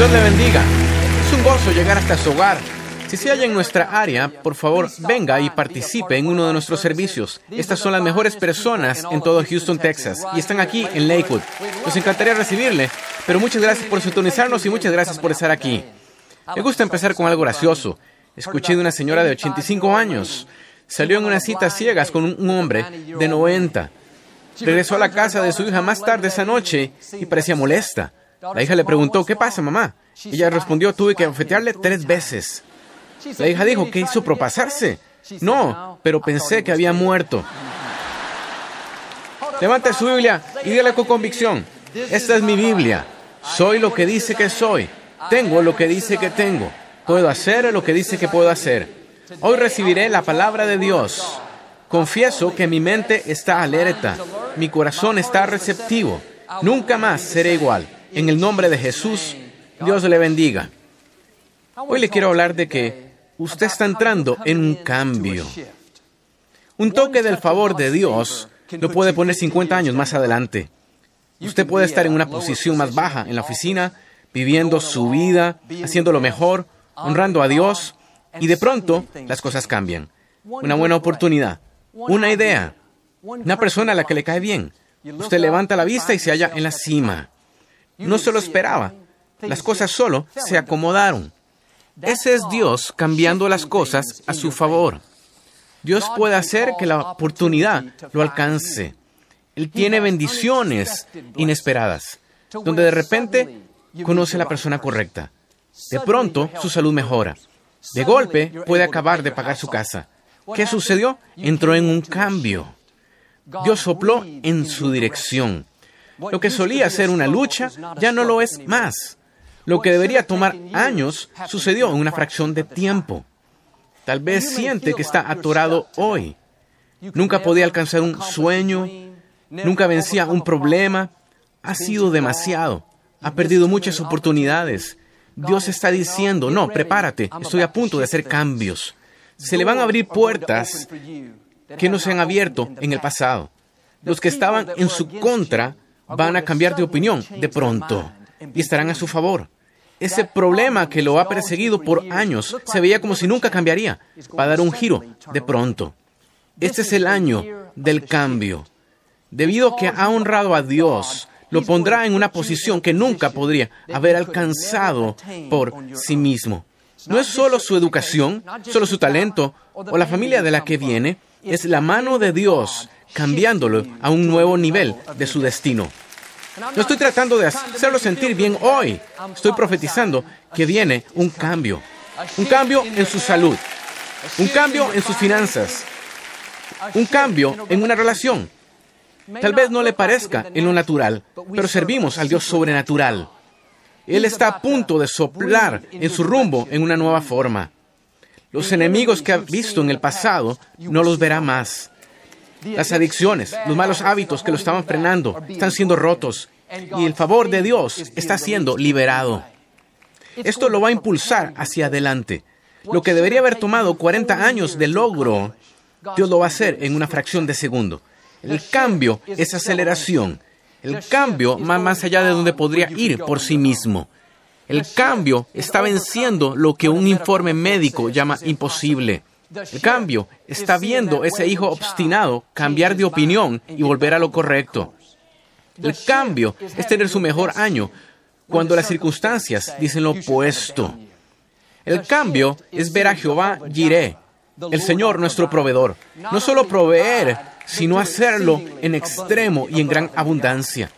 Dios le bendiga. Es un gozo llegar hasta su hogar. Si se halla en nuestra área, por favor, venga y participe en uno de nuestros servicios. Estas son las mejores personas en todo Houston, Texas, y están aquí en Lakewood. Nos encantaría recibirle, pero muchas gracias por sintonizarnos y muchas gracias por estar aquí. Me gusta empezar con algo gracioso. Escuché de una señora de 85 años. Salió en una cita ciegas con un hombre de 90. Regresó a la casa de su hija más tarde esa noche y parecía molesta. La hija le preguntó, ¿qué pasa, mamá? Ella respondió, tuve que ofetearle tres veces. La hija dijo, ¿qué hizo propasarse? No, pero pensé que había muerto. Levante su Biblia y dígale con convicción, esta es mi Biblia. Soy lo que dice que soy. Tengo lo que dice que tengo. Puedo hacer lo que dice que puedo hacer. Hoy recibiré la palabra de Dios. Confieso que mi mente está alerta. Mi corazón está receptivo. Nunca más seré igual. En el nombre de Jesús, Dios le bendiga. Hoy le quiero hablar de que usted está entrando en un cambio. Un toque del favor de Dios lo puede poner 50 años más adelante. Usted puede estar en una posición más baja en la oficina, viviendo su vida, haciendo lo mejor, honrando a Dios, y de pronto las cosas cambian. Una buena oportunidad, una idea, una persona a la que le cae bien. Usted levanta la vista y se halla en la cima. No se lo esperaba. Las cosas solo se acomodaron. Ese es Dios cambiando las cosas a su favor. Dios puede hacer que la oportunidad lo alcance. Él tiene bendiciones inesperadas, donde de repente conoce a la persona correcta. De pronto su salud mejora. De golpe puede acabar de pagar su casa. ¿Qué sucedió? Entró en un cambio. Dios sopló en su dirección. Lo que solía ser una lucha ya no lo es más. Lo que debería tomar años sucedió en una fracción de tiempo. Tal vez siente que está atorado hoy. Nunca podía alcanzar un sueño, nunca vencía un problema. Ha sido demasiado. Ha perdido muchas oportunidades. Dios está diciendo, no, prepárate, estoy a punto de hacer cambios. Se le van a abrir puertas que no se han abierto en el pasado. Los que estaban en su contra van a cambiar de opinión de pronto y estarán a su favor. Ese problema que lo ha perseguido por años se veía como si nunca cambiaría, va a dar un giro de pronto. Este es el año del cambio. Debido a que ha honrado a Dios, lo pondrá en una posición que nunca podría haber alcanzado por sí mismo. No es solo su educación, solo su talento o la familia de la que viene, es la mano de Dios cambiándolo a un nuevo nivel de su destino. No estoy tratando de hacerlo sentir bien hoy. Estoy profetizando que viene un cambio. Un cambio en su salud. Un cambio en sus finanzas. Un cambio en una relación. Tal vez no le parezca en lo natural, pero servimos al Dios sobrenatural. Él está a punto de soplar en su rumbo en una nueva forma. Los enemigos que ha visto en el pasado no los verá más. Las adicciones, los malos hábitos que lo estaban frenando, están siendo rotos y el favor de Dios está siendo liberado. Esto lo va a impulsar hacia adelante. Lo que debería haber tomado 40 años de logro, Dios lo va a hacer en una fracción de segundo. El cambio es aceleración. El cambio va más allá de donde podría ir por sí mismo. El cambio está venciendo lo que un informe médico llama imposible. El cambio está viendo ese hijo obstinado cambiar de opinión y volver a lo correcto. El cambio es tener su mejor año cuando las circunstancias dicen lo opuesto. El cambio es ver a Jehová Jireh, el Señor nuestro proveedor. No solo proveer, sino hacerlo en extremo y en gran abundancia.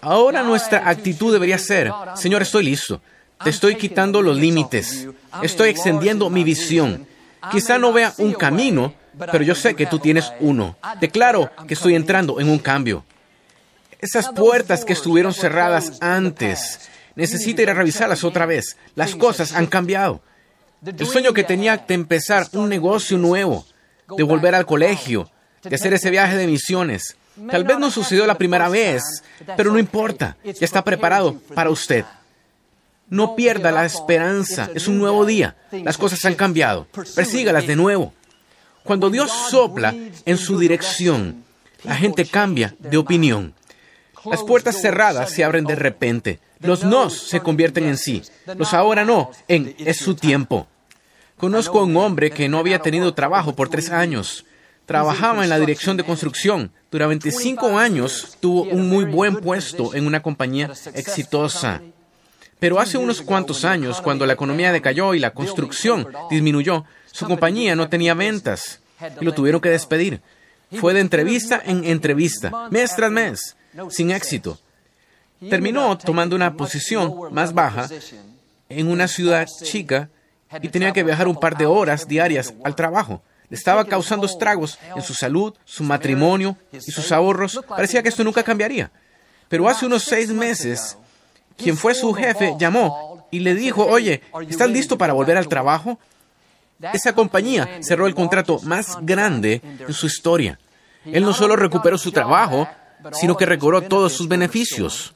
Ahora nuestra actitud debería ser, Señor, estoy listo. Te estoy quitando los límites. Estoy extendiendo mi visión. Quizá no vea un camino, pero yo sé que tú tienes uno. Declaro que estoy entrando en un cambio. Esas puertas que estuvieron cerradas antes, necesita ir a revisarlas otra vez. Las cosas han cambiado. El sueño que tenía de empezar un negocio nuevo, de volver al colegio, de hacer ese viaje de misiones. Tal vez no sucedió la primera vez, pero no importa, ya está preparado para usted. No pierda la esperanza, es un nuevo día, las cosas han cambiado, persígalas de nuevo. Cuando Dios sopla en su dirección, la gente cambia de opinión. Las puertas cerradas se abren de repente. Los nos se convierten en sí. Los ahora no, en es su tiempo. Conozco a un hombre que no había tenido trabajo por tres años. Trabajaba en la dirección de construcción. Durante 25 años tuvo un muy buen puesto en una compañía exitosa. Pero hace unos cuantos años, cuando la economía decayó y la construcción disminuyó, su compañía no tenía ventas y lo tuvieron que despedir. Fue de entrevista en entrevista, mes tras mes, sin éxito. Terminó tomando una posición más baja en una ciudad chica y tenía que viajar un par de horas diarias al trabajo. Le estaba causando estragos en su salud, su matrimonio y sus ahorros. Parecía que esto nunca cambiaría. Pero hace unos seis meses, quien fue su jefe llamó y le dijo, oye, ¿estás listo para volver al trabajo? Esa compañía cerró el contrato más grande de su historia. Él no solo recuperó su trabajo, sino que recobró todos sus beneficios.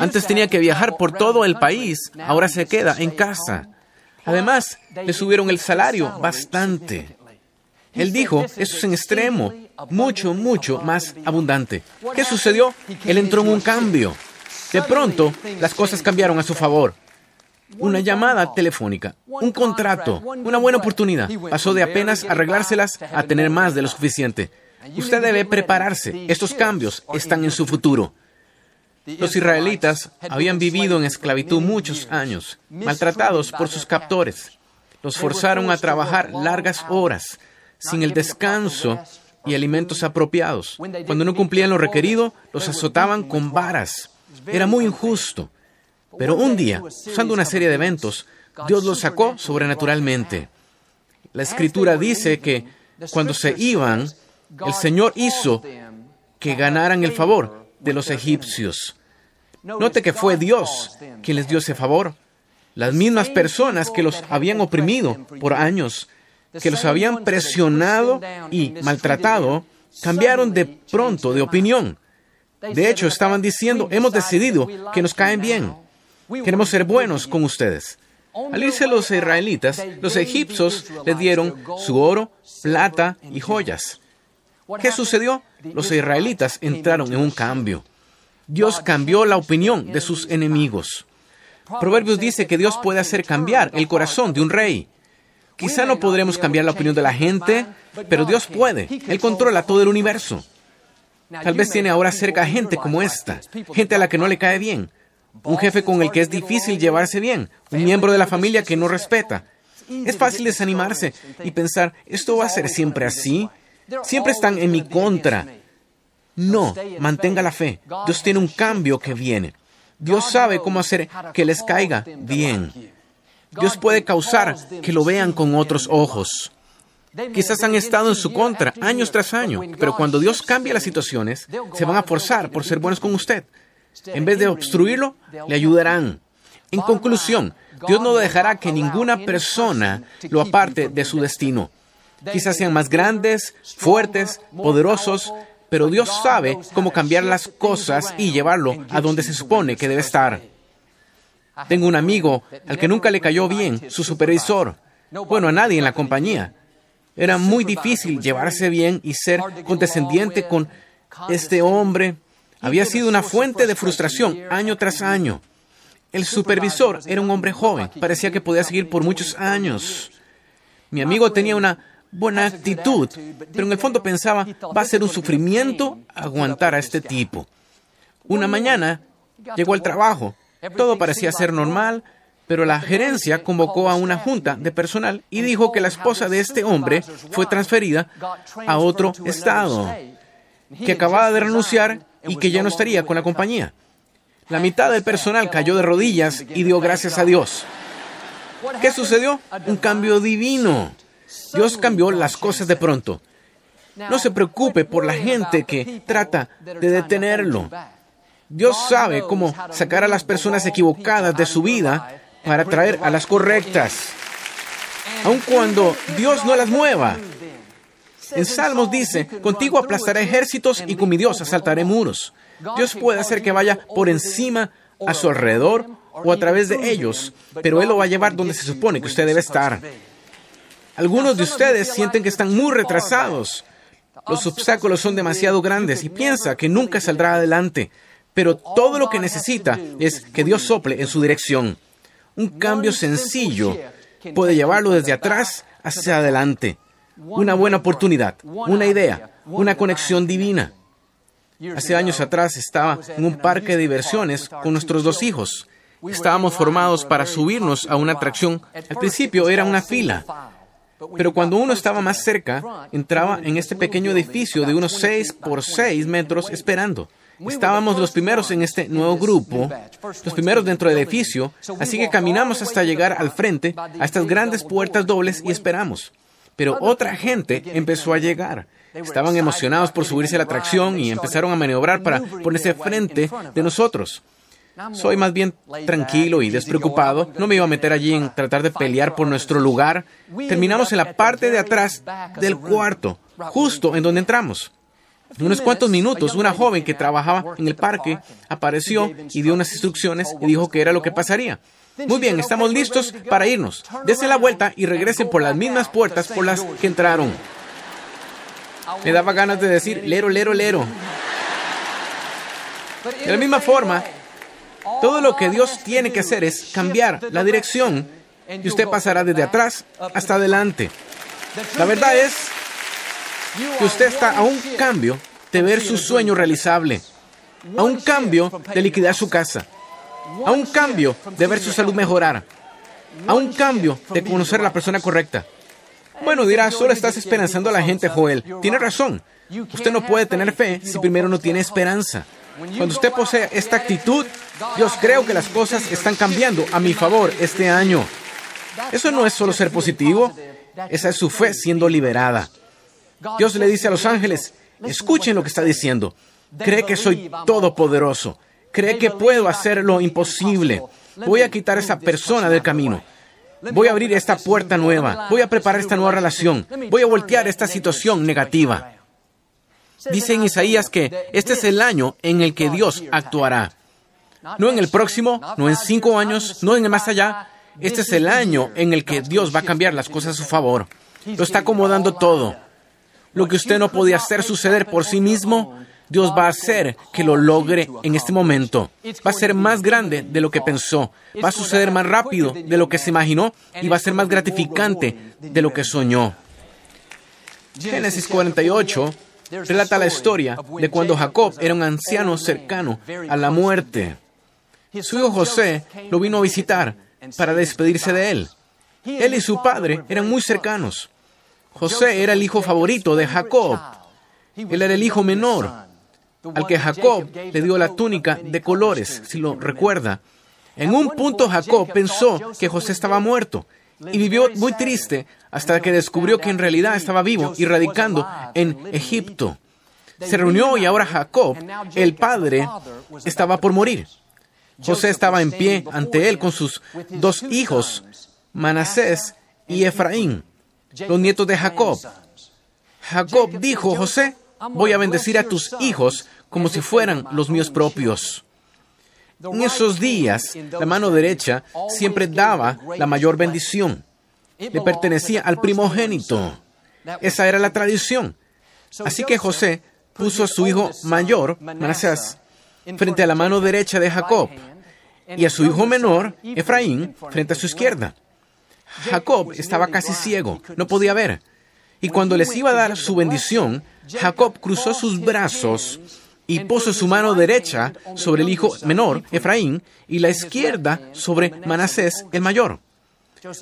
Antes tenía que viajar por todo el país, ahora se queda en casa. Además, le subieron el salario bastante. Él dijo, eso es en extremo, mucho, mucho más abundante. ¿Qué sucedió? Él entró en un cambio. De pronto, las cosas cambiaron a su favor. Una llamada telefónica, un contrato, una buena oportunidad. Pasó de apenas arreglárselas a tener más de lo suficiente. Usted debe prepararse. Estos cambios están en su futuro. Los israelitas habían vivido en esclavitud muchos años, maltratados por sus captores. Los forzaron a trabajar largas horas, sin el descanso y alimentos apropiados. Cuando no cumplían lo requerido, los azotaban con varas. Era muy injusto. Pero un día, usando una serie de eventos, Dios los sacó sobrenaturalmente. La escritura dice que cuando se iban, el Señor hizo que ganaran el favor de los egipcios. Note que fue Dios quien les dio ese favor. Las mismas personas que los habían oprimido por años, que los habían presionado y maltratado, cambiaron de pronto de opinión. De hecho, estaban diciendo, hemos decidido que nos caen bien. Queremos ser buenos con ustedes. Al irse los israelitas, los egipcios les dieron su oro, plata y joyas. ¿Qué sucedió? Los israelitas entraron en un cambio. Dios cambió la opinión de sus enemigos. Proverbios dice que Dios puede hacer cambiar el corazón de un rey. Quizá no podremos cambiar la opinión de la gente, pero Dios puede. Él controla todo el universo. Tal vez tiene ahora cerca gente como esta, gente a la que no le cae bien, un jefe con el que es difícil llevarse bien, un miembro de la familia que no respeta. Es fácil desanimarse y pensar, ¿esto va a ser siempre así? Siempre están en mi contra. No, mantenga la fe. Dios tiene un cambio que viene. Dios sabe cómo hacer que les caiga bien. Dios puede causar que lo vean con otros ojos. Quizás han estado en su contra años tras año, pero cuando Dios cambia las situaciones, se van a forzar por ser buenos con usted. En vez de obstruirlo, le ayudarán. En conclusión, Dios no dejará que ninguna persona lo aparte de su destino. Quizás sean más grandes, fuertes, poderosos, pero Dios sabe cómo cambiar las cosas y llevarlo a donde se supone que debe estar. Tengo un amigo al que nunca le cayó bien su supervisor. Bueno, a nadie en la compañía. Era muy difícil llevarse bien y ser condescendiente con este hombre. Había sido una fuente de frustración año tras año. El supervisor era un hombre joven, parecía que podía seguir por muchos años. Mi amigo tenía una buena actitud, pero en el fondo pensaba, va a ser un sufrimiento aguantar a este tipo. Una mañana llegó al trabajo, todo parecía ser normal, pero la gerencia convocó a una junta de personal y dijo que la esposa de este hombre fue transferida a otro estado, que acababa de renunciar y que ya no estaría con la compañía. La mitad del personal cayó de rodillas y dio gracias a Dios. ¿Qué sucedió? Un cambio divino. Dios cambió las cosas de pronto. No se preocupe por la gente que trata de detenerlo. Dios sabe cómo sacar a las personas equivocadas de su vida para traer a las correctas. Aun cuando Dios no las mueva. En Salmos dice, contigo aplastaré ejércitos y con mi Dios asaltaré muros. Dios puede hacer que vaya por encima a su alrededor o a través de ellos, pero Él lo va a llevar donde se supone que usted debe estar. Algunos de ustedes sienten que están muy retrasados. Los obstáculos son demasiado grandes y piensa que nunca saldrá adelante, pero todo lo que necesita es que Dios sople en su dirección. Un cambio sencillo puede llevarlo desde atrás hacia adelante. Una buena oportunidad, una idea, una conexión divina. Hace años atrás estaba en un parque de diversiones con nuestros dos hijos. Estábamos formados para subirnos a una atracción. Al principio era una fila, pero cuando uno estaba más cerca, entraba en este pequeño edificio de unos 6 por 6 metros esperando. Estábamos los primeros en este nuevo grupo, los primeros dentro del edificio, así que caminamos hasta llegar al frente, a estas grandes puertas dobles y esperamos. Pero otra gente empezó a llegar. Estaban emocionados por subirse a la atracción y empezaron a maniobrar para ponerse frente de nosotros. Soy más bien tranquilo y despreocupado. No me iba a meter allí en tratar de pelear por nuestro lugar. Terminamos en la parte de atrás del cuarto, justo en donde entramos. Unos cuantos minutos, una joven que trabajaba en el parque apareció y dio unas instrucciones y dijo que era lo que pasaría. Muy bien, estamos listos para irnos. Desen la vuelta y regresen por las mismas puertas por las que entraron. Me daba ganas de decir, lero, lero, lero. De la misma forma, todo lo que Dios tiene que hacer es cambiar la dirección y usted pasará desde atrás hasta adelante. La verdad es que usted está a un cambio de ver su sueño realizable, a un cambio de liquidar su casa, a un cambio de ver su salud mejorar, a un cambio de conocer a la persona correcta. Bueno, dirá, solo estás esperanzando a la gente, Joel. Tiene razón. Usted no puede tener fe si primero no tiene esperanza. Cuando usted posee esta actitud, Dios creo que las cosas están cambiando a mi favor este año. Eso no es solo ser positivo, esa es su fe siendo liberada. Dios le dice a los ángeles, escuchen lo que está diciendo. Cree que soy todopoderoso. Cree que puedo hacer lo imposible. Voy a quitar a esa persona del camino. Voy a abrir esta puerta nueva. Voy a preparar esta nueva relación. Voy a voltear esta situación negativa. Dice en Isaías que este es el año en el que Dios actuará. No en el próximo, no en cinco años, no en el más allá. Este es el año en el que Dios va a cambiar las cosas a su favor. Lo está acomodando todo. Lo que usted no podía hacer suceder por sí mismo, Dios va a hacer que lo logre en este momento. Va a ser más grande de lo que pensó. Va a suceder más rápido de lo que se imaginó y va a ser más gratificante de lo que soñó. Génesis 48 relata la historia de cuando Jacob era un anciano cercano a la muerte. Su hijo José lo vino a visitar para despedirse de él. Él y su padre eran muy cercanos. José era el hijo favorito de Jacob. Él era el hijo menor, al que Jacob le dio la túnica de colores, si lo recuerda. En un punto Jacob pensó que José estaba muerto y vivió muy triste hasta que descubrió que en realidad estaba vivo y radicando en Egipto. Se reunió y ahora Jacob, el padre, estaba por morir. José estaba en pie ante él con sus dos hijos, Manasés y Efraín, los nietos de Jacob. Jacob dijo, José, voy a bendecir a tus hijos como si fueran los míos propios. En esos días, la mano derecha siempre daba la mayor bendición. Le pertenecía al primogénito. Esa era la tradición. Así que José puso a su hijo mayor, Manasés, frente a la mano derecha de Jacob y a su hijo menor, Efraín, frente a su izquierda. Jacob estaba casi ciego, no podía ver. Y cuando les iba a dar su bendición, Jacob cruzó sus brazos y puso su mano derecha sobre el hijo menor, Efraín, y la izquierda sobre Manasés, el mayor.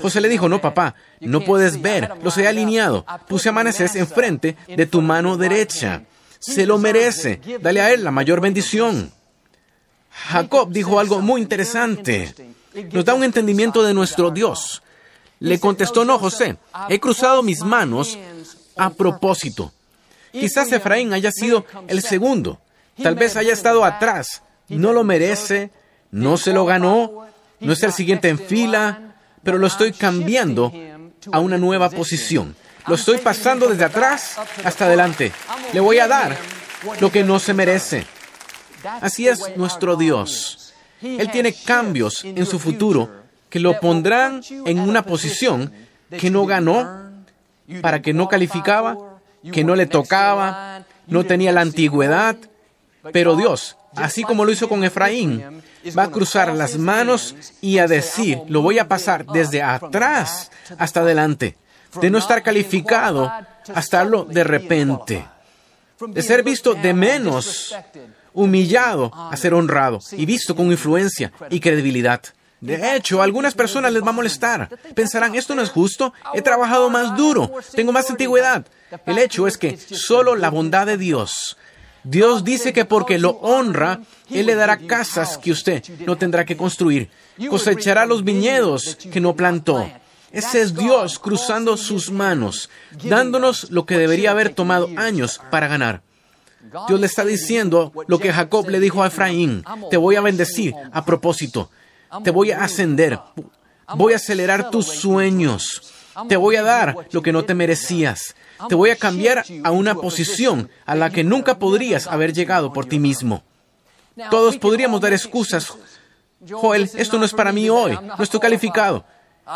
José le dijo, no, papá, no puedes ver, los he alineado. Puse a Manasés enfrente de tu mano derecha. Se lo merece, dale a él la mayor bendición. Jacob dijo algo muy interesante. Nos da un entendimiento de nuestro Dios. Le contestó, no, José, he cruzado mis manos a propósito. Quizás Efraín haya sido el segundo, Tal vez haya estado atrás, no lo merece, no se lo ganó, no es el siguiente en fila, pero lo estoy cambiando a una nueva posición. Lo estoy pasando desde atrás hasta adelante. Le voy a dar lo que no se merece. Así es nuestro Dios. Él tiene cambios en su futuro que lo pondrán en una posición que no ganó, para que no calificaba, que no le tocaba, no tenía la antigüedad. Pero Dios, así como lo hizo con Efraín, va a cruzar las manos y a decir, lo voy a pasar desde atrás hasta adelante de no estar calificado a estarlo de repente, de ser visto de menos, humillado a ser honrado y visto con influencia y credibilidad. De hecho, a algunas personas les va a molestar. Pensarán, esto no es justo, he trabajado más duro, tengo más antigüedad. El hecho es que solo la bondad de Dios. Dios dice que porque lo honra, Él le dará casas que usted no tendrá que construir, cosechará los viñedos que no plantó, ese es Dios cruzando sus manos, dándonos lo que debería haber tomado años para ganar. Dios le está diciendo lo que Jacob le dijo a Efraín, te voy a bendecir a propósito, te voy a ascender, voy a acelerar tus sueños, te voy a dar lo que no te merecías, te voy a cambiar a una posición a la que nunca podrías haber llegado por ti mismo. Todos podríamos dar excusas. Joel, esto no es para mí hoy, no estoy calificado.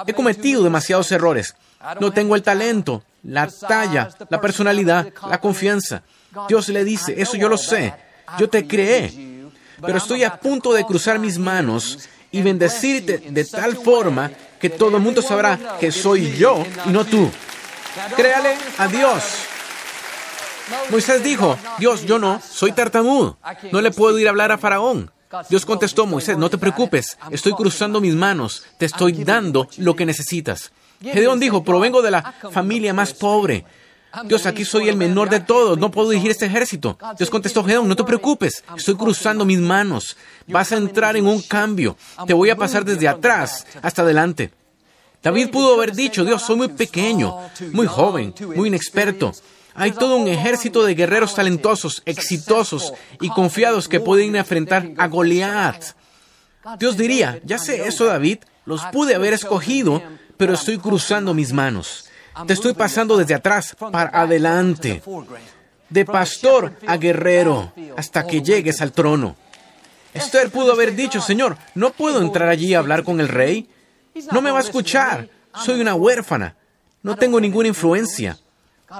He cometido demasiados errores. No tengo el talento, la talla, la personalidad, la confianza. Dios le dice, eso yo lo sé. Yo te creé. Pero estoy a punto de cruzar mis manos y bendecirte de tal forma que todo el mundo sabrá que soy yo y no tú. Créale a Dios. Moisés dijo, Dios, yo no, soy tartamudo. No le puedo ir a hablar a Faraón. Dios contestó, Moisés, no te preocupes, estoy cruzando mis manos, te estoy dando lo que necesitas. Gedeón dijo, provengo de la familia más pobre. Dios, aquí soy el menor de todos, no puedo dirigir este ejército. Dios contestó, Gedeón, no te preocupes, estoy cruzando mis manos. Vas a entrar en un cambio. Te voy a pasar desde atrás hasta adelante. David pudo haber dicho, Dios, soy muy pequeño, muy joven, muy inexperto. Hay todo un ejército de guerreros talentosos, exitosos y confiados que pueden enfrentar a Goliat. Dios diría, ya sé eso David, los pude haber escogido, pero estoy cruzando mis manos. Te estoy pasando desde atrás para adelante, de pastor a guerrero, hasta que llegues al trono. Esther pudo haber dicho, Señor, no puedo entrar allí a hablar con el rey. No me va a escuchar. Soy una huérfana. No tengo ninguna influencia.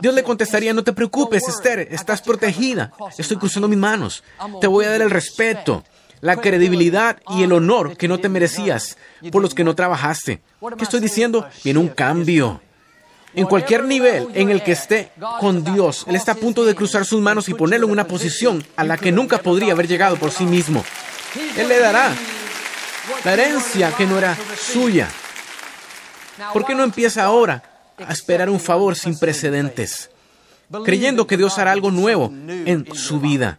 Dios le contestaría, no te preocupes, Esther, estás protegida. Estoy cruzando mis manos. Te voy a dar el respeto, la credibilidad y el honor que no te merecías por los que no trabajaste. ¿Qué estoy diciendo? Viene un cambio. En cualquier nivel en el que esté con Dios, Él está a punto de cruzar sus manos y ponerlo en una posición a la que nunca podría haber llegado por sí mismo. Él le dará la herencia que no era suya. ¿Por qué no empieza ahora a esperar un favor sin precedentes, creyendo que Dios hará algo nuevo en su vida.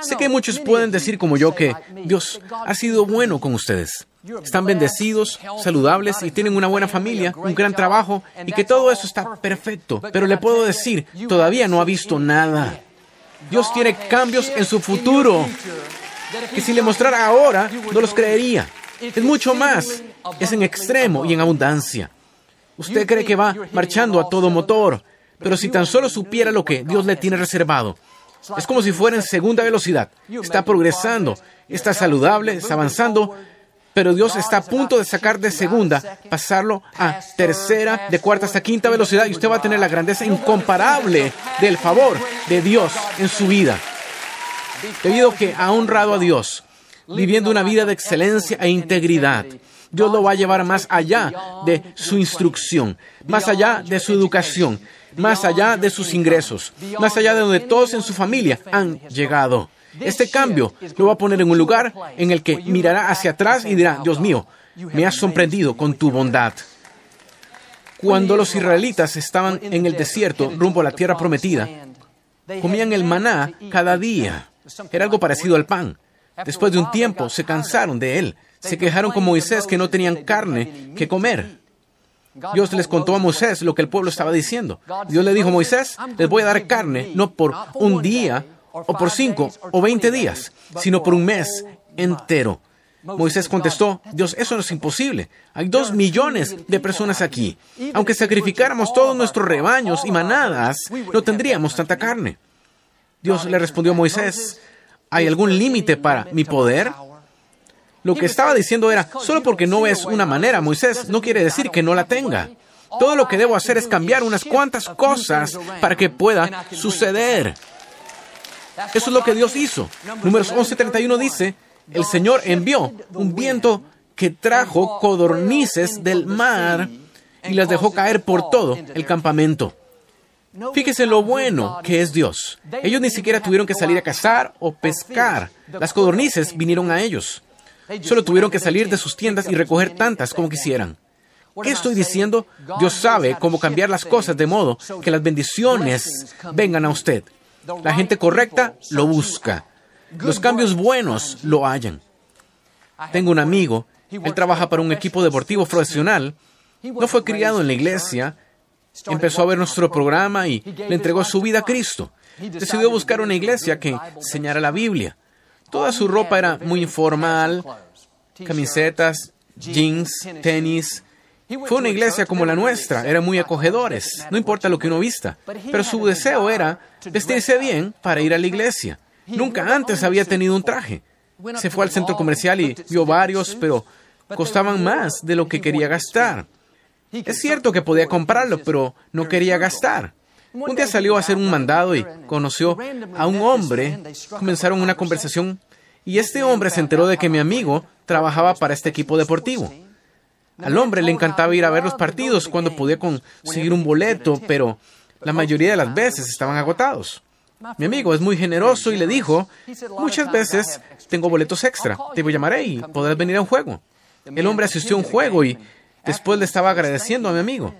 Sé que muchos pueden decir como yo que Dios ha sido bueno con ustedes. Están bendecidos, saludables y tienen una buena familia, un gran trabajo y que todo eso está perfecto. Pero le puedo decir, todavía no ha visto nada. Dios tiene cambios en su futuro que si le mostrara ahora no los creería. Es mucho más, es en extremo y en abundancia. Usted cree que va marchando a todo motor, pero si tan solo supiera lo que Dios le tiene reservado, es como si fuera en segunda velocidad. Está progresando, está saludable, está avanzando, pero Dios está a punto de sacar de segunda, pasarlo a tercera, de cuarta hasta quinta velocidad y usted va a tener la grandeza incomparable del favor de Dios en su vida. Debido a que ha honrado a Dios, viviendo una vida de excelencia e integridad, Dios lo va a llevar más allá de su instrucción, más allá de su educación, más allá de sus ingresos, más allá de donde todos en su familia han llegado. Este cambio lo va a poner en un lugar en el que mirará hacia atrás y dirá, Dios mío, me has sorprendido con tu bondad. Cuando los israelitas estaban en el desierto rumbo a la tierra prometida, comían el maná cada día. Era algo parecido al pan. Después de un tiempo se cansaron de él se quejaron con Moisés que no tenían carne que comer. Dios les contó a Moisés lo que el pueblo estaba diciendo. Dios le dijo, Moisés, les voy a dar carne, no por un día o por cinco o veinte días, sino por un mes entero. Moisés contestó, Dios, eso no es imposible. Hay dos millones de personas aquí. Aunque sacrificáramos todos nuestros rebaños y manadas, no tendríamos tanta carne. Dios le respondió a Moisés, ¿hay algún límite para mi poder? Lo que estaba diciendo era, solo porque no es una manera, Moisés, no quiere decir que no la tenga. Todo lo que debo hacer es cambiar unas cuantas cosas para que pueda suceder. Eso es lo que Dios hizo. Números 11:31 dice, el Señor envió un viento que trajo codornices del mar y las dejó caer por todo el campamento. Fíjese lo bueno que es Dios. Ellos ni siquiera tuvieron que salir a cazar o pescar. Las codornices vinieron a ellos. Solo tuvieron que salir de sus tiendas y recoger tantas como quisieran. ¿Qué estoy diciendo? Dios sabe cómo cambiar las cosas de modo que las bendiciones vengan a usted. La gente correcta lo busca. Los cambios buenos lo hallan. Tengo un amigo, él trabaja para un equipo deportivo profesional, no fue criado en la iglesia, empezó a ver nuestro programa y le entregó su vida a Cristo. Decidió buscar una iglesia que enseñara la Biblia. Toda su ropa era muy informal, camisetas, jeans, tenis. Fue una iglesia como la nuestra, eran muy acogedores, no importa lo que uno vista, pero su deseo era vestirse bien para ir a la iglesia. Nunca antes había tenido un traje. Se fue al centro comercial y vio varios, pero costaban más de lo que quería gastar. Es cierto que podía comprarlo, pero no quería gastar. Un día salió a hacer un mandado y conoció a un hombre. Comenzaron una conversación y este hombre se enteró de que mi amigo trabajaba para este equipo deportivo. Al hombre le encantaba ir a ver los partidos cuando podía conseguir un boleto, pero la mayoría de las veces estaban agotados. Mi amigo es muy generoso y le dijo, muchas veces tengo boletos extra, te llamaré y podrás venir a un juego. El hombre asistió a un juego y después le estaba agradeciendo a mi amigo.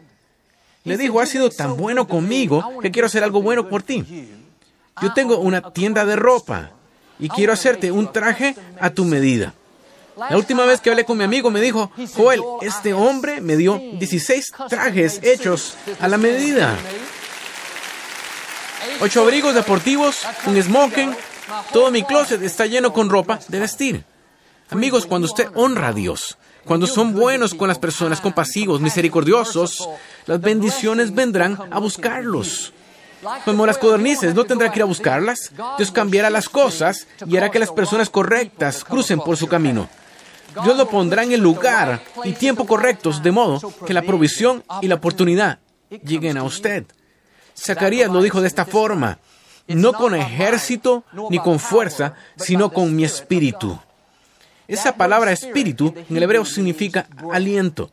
Le dijo, has sido tan bueno conmigo que quiero hacer algo bueno por ti. Yo tengo una tienda de ropa y quiero hacerte un traje a tu medida. La última vez que hablé con mi amigo me dijo, Joel, este hombre me dio 16 trajes hechos a la medida ocho abrigos deportivos, un smoking. Todo mi closet está lleno con ropa de vestir. Amigos, cuando usted honra a Dios, cuando son buenos con las personas, compasivos, misericordiosos, las bendiciones vendrán a buscarlos. Como las codornices, no tendrá que ir a buscarlas. Dios cambiará las cosas y hará que las personas correctas crucen por su camino. Dios lo pondrá en el lugar y tiempo correctos, de modo que la provisión y la oportunidad lleguen a usted. Zacarías lo dijo de esta forma, no con ejército ni con fuerza, sino con mi espíritu. Esa palabra espíritu en el hebreo significa aliento.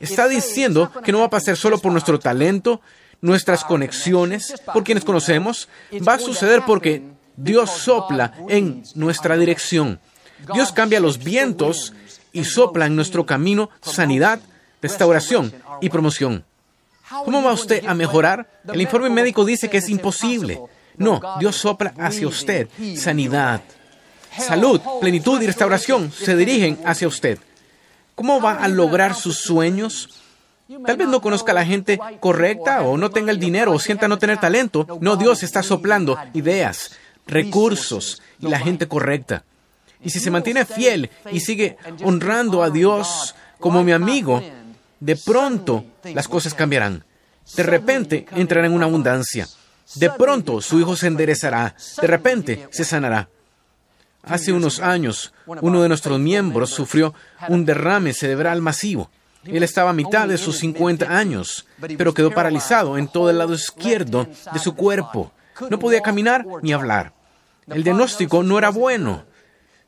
Está diciendo que no va a pasar solo por nuestro talento, nuestras conexiones, por quienes conocemos. Va a suceder porque Dios sopla en nuestra dirección. Dios cambia los vientos y sopla en nuestro camino sanidad, restauración y promoción. ¿Cómo va usted a mejorar? El informe médico dice que es imposible. No, Dios sopla hacia usted sanidad. Salud, plenitud y restauración se dirigen hacia usted. ¿Cómo va a lograr sus sueños? Tal vez no conozca a la gente correcta o no tenga el dinero o sienta no tener talento. No, Dios está soplando ideas, recursos y la gente correcta. Y si se mantiene fiel y sigue honrando a Dios como mi amigo, de pronto las cosas cambiarán. De repente entrará en una abundancia. De pronto su hijo se enderezará. De repente se sanará. Hace unos años, uno de nuestros miembros sufrió un derrame cerebral masivo. Él estaba a mitad de sus 50 años, pero quedó paralizado en todo el lado izquierdo de su cuerpo. No podía caminar ni hablar. El diagnóstico no era bueno.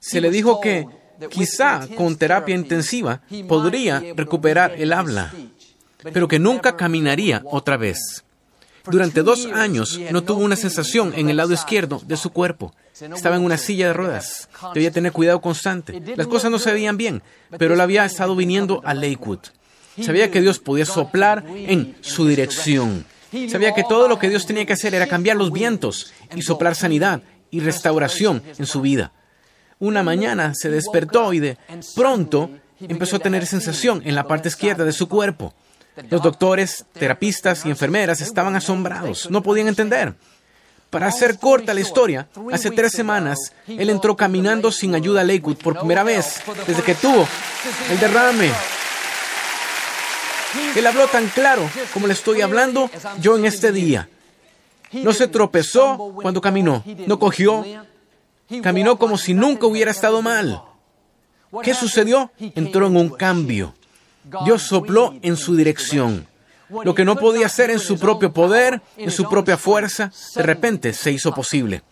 Se le dijo que quizá con terapia intensiva podría recuperar el habla, pero que nunca caminaría otra vez. Durante dos años no tuvo una sensación en el lado izquierdo de su cuerpo. Estaba en una silla de ruedas. Debía tener cuidado constante. Las cosas no se veían bien, pero él había estado viniendo a Lakewood. Sabía que Dios podía soplar en su dirección. Sabía que todo lo que Dios tenía que hacer era cambiar los vientos y soplar sanidad y restauración en su vida. Una mañana se despertó y de pronto empezó a tener sensación en la parte izquierda de su cuerpo. Los doctores, terapistas y enfermeras estaban asombrados, no podían entender. Para hacer corta la historia, hace tres semanas, él entró caminando sin ayuda a Lakewood por primera vez desde que tuvo el derrame. Él habló tan claro como le estoy hablando yo en este día. No se tropezó cuando caminó, no cogió, caminó como si nunca hubiera estado mal. ¿Qué sucedió? Entró en un cambio. Dios sopló en su dirección. Lo que no podía hacer en su propio poder, en su propia fuerza, de repente se hizo posible.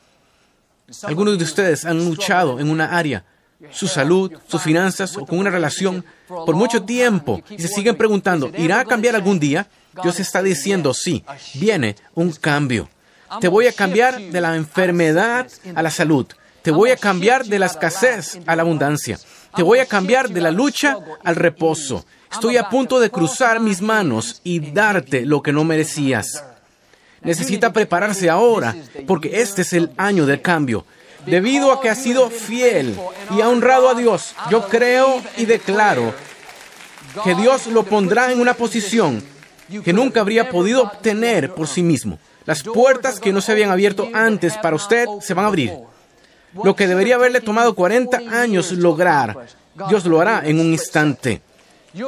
Algunos de ustedes han luchado en una área, su salud, sus finanzas o con una relación por mucho tiempo y se siguen preguntando, ¿irá a cambiar algún día? Dios está diciendo, sí, viene un cambio. Te voy a cambiar de la enfermedad a la salud. Te voy a cambiar de la escasez a la abundancia. Te voy a cambiar de la lucha al reposo. Estoy a punto de cruzar mis manos y darte lo que no merecías. Necesita prepararse ahora, porque este es el año del cambio. Debido a que ha sido fiel y ha honrado a Dios, yo creo y declaro que Dios lo pondrá en una posición que nunca habría podido obtener por sí mismo. Las puertas que no se habían abierto antes para usted se van a abrir. Lo que debería haberle tomado 40 años lograr, Dios lo hará en un instante.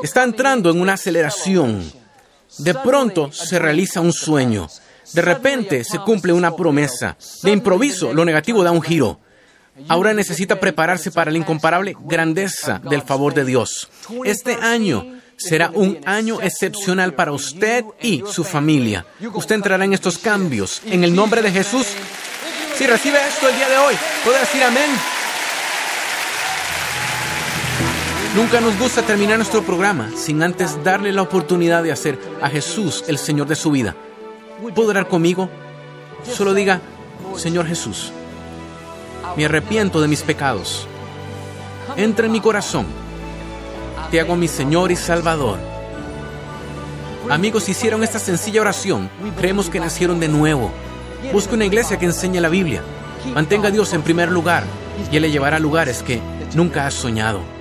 Está entrando en una aceleración. De pronto se realiza un sueño. De repente se cumple una promesa. De improviso, lo negativo da un giro. Ahora necesita prepararse para la incomparable grandeza del favor de Dios. Este año será un año excepcional para usted y su familia. Usted entrará en estos cambios. En el nombre de Jesús. Si recibe esto el día de hoy, puede decir amén. Nunca nos gusta terminar nuestro programa sin antes darle la oportunidad de hacer a Jesús el Señor de su vida. ¿Puedo orar conmigo? Solo diga, Señor Jesús, me arrepiento de mis pecados. Entra en mi corazón. Te hago mi Señor y Salvador. Amigos, hicieron esta sencilla oración. Creemos que nacieron de nuevo. Busque una iglesia que enseñe la Biblia. Mantenga a Dios en primer lugar y Él le llevará a lugares que nunca has soñado.